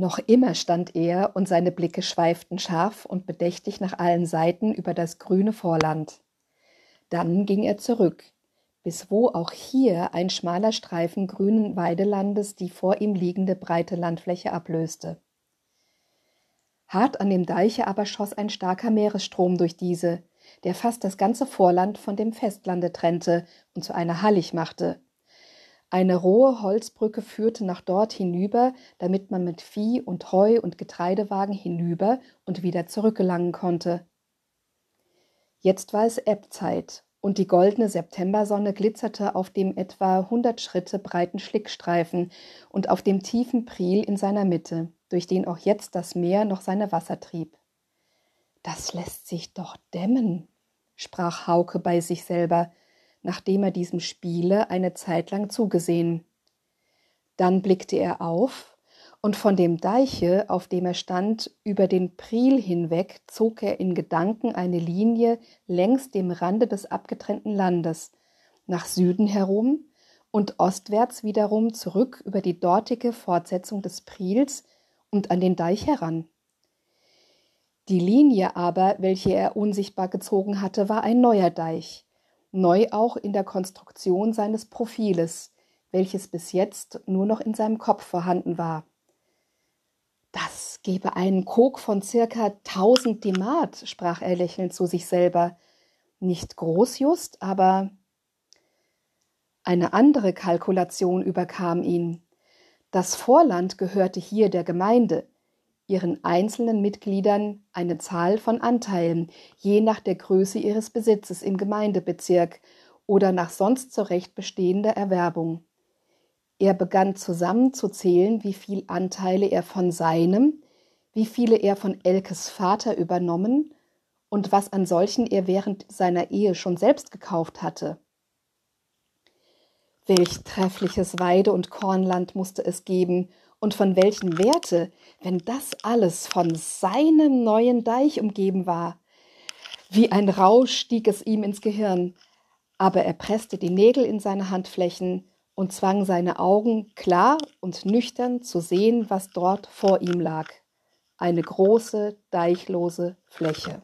Noch immer stand er und seine Blicke schweiften scharf und bedächtig nach allen Seiten über das grüne Vorland. Dann ging er zurück, bis wo auch hier ein schmaler Streifen grünen Weidelandes die vor ihm liegende breite Landfläche ablöste. Hart an dem Deiche aber schoss ein starker Meeresstrom durch diese, der fast das ganze Vorland von dem Festlande trennte und zu einer Hallig machte. Eine rohe Holzbrücke führte nach dort hinüber, damit man mit Vieh und Heu und Getreidewagen hinüber und wieder zurückgelangen konnte. Jetzt war es Ebbzeit und die goldene Septembersonne glitzerte auf dem etwa hundert Schritte breiten Schlickstreifen und auf dem tiefen Priel in seiner Mitte, durch den auch jetzt das Meer noch seine Wasser trieb. Das lässt sich doch dämmen, sprach Hauke bei sich selber, nachdem er diesem Spiele eine Zeit lang zugesehen. Dann blickte er auf und von dem Deiche, auf dem er stand, über den Priel hinweg zog er in Gedanken eine Linie längs dem Rande des abgetrennten Landes, nach Süden herum und ostwärts wiederum zurück über die dortige Fortsetzung des Priels und an den Deich heran. Die Linie aber, welche er unsichtbar gezogen hatte, war ein neuer Deich, neu auch in der Konstruktion seines Profiles, welches bis jetzt nur noch in seinem Kopf vorhanden war. Das gebe einen Kok von circa tausend Demat, sprach er lächelnd zu sich selber. Nicht groß just, aber eine andere Kalkulation überkam ihn. Das Vorland gehörte hier der Gemeinde, ihren einzelnen Mitgliedern eine Zahl von Anteilen, je nach der Größe ihres Besitzes im Gemeindebezirk oder nach sonst zurecht bestehender Erwerbung. Er begann zusammenzuzählen, wie viel Anteile er von seinem, wie viele er von Elkes Vater übernommen und was an solchen er während seiner Ehe schon selbst gekauft hatte. Welch treffliches Weide- und Kornland musste es geben, und von welchen Werte, wenn das alles von seinem neuen Deich umgeben war. Wie ein Rausch stieg es ihm ins Gehirn, aber er presste die Nägel in seine Handflächen und zwang seine Augen klar und nüchtern zu sehen, was dort vor ihm lag. Eine große, deichlose Fläche.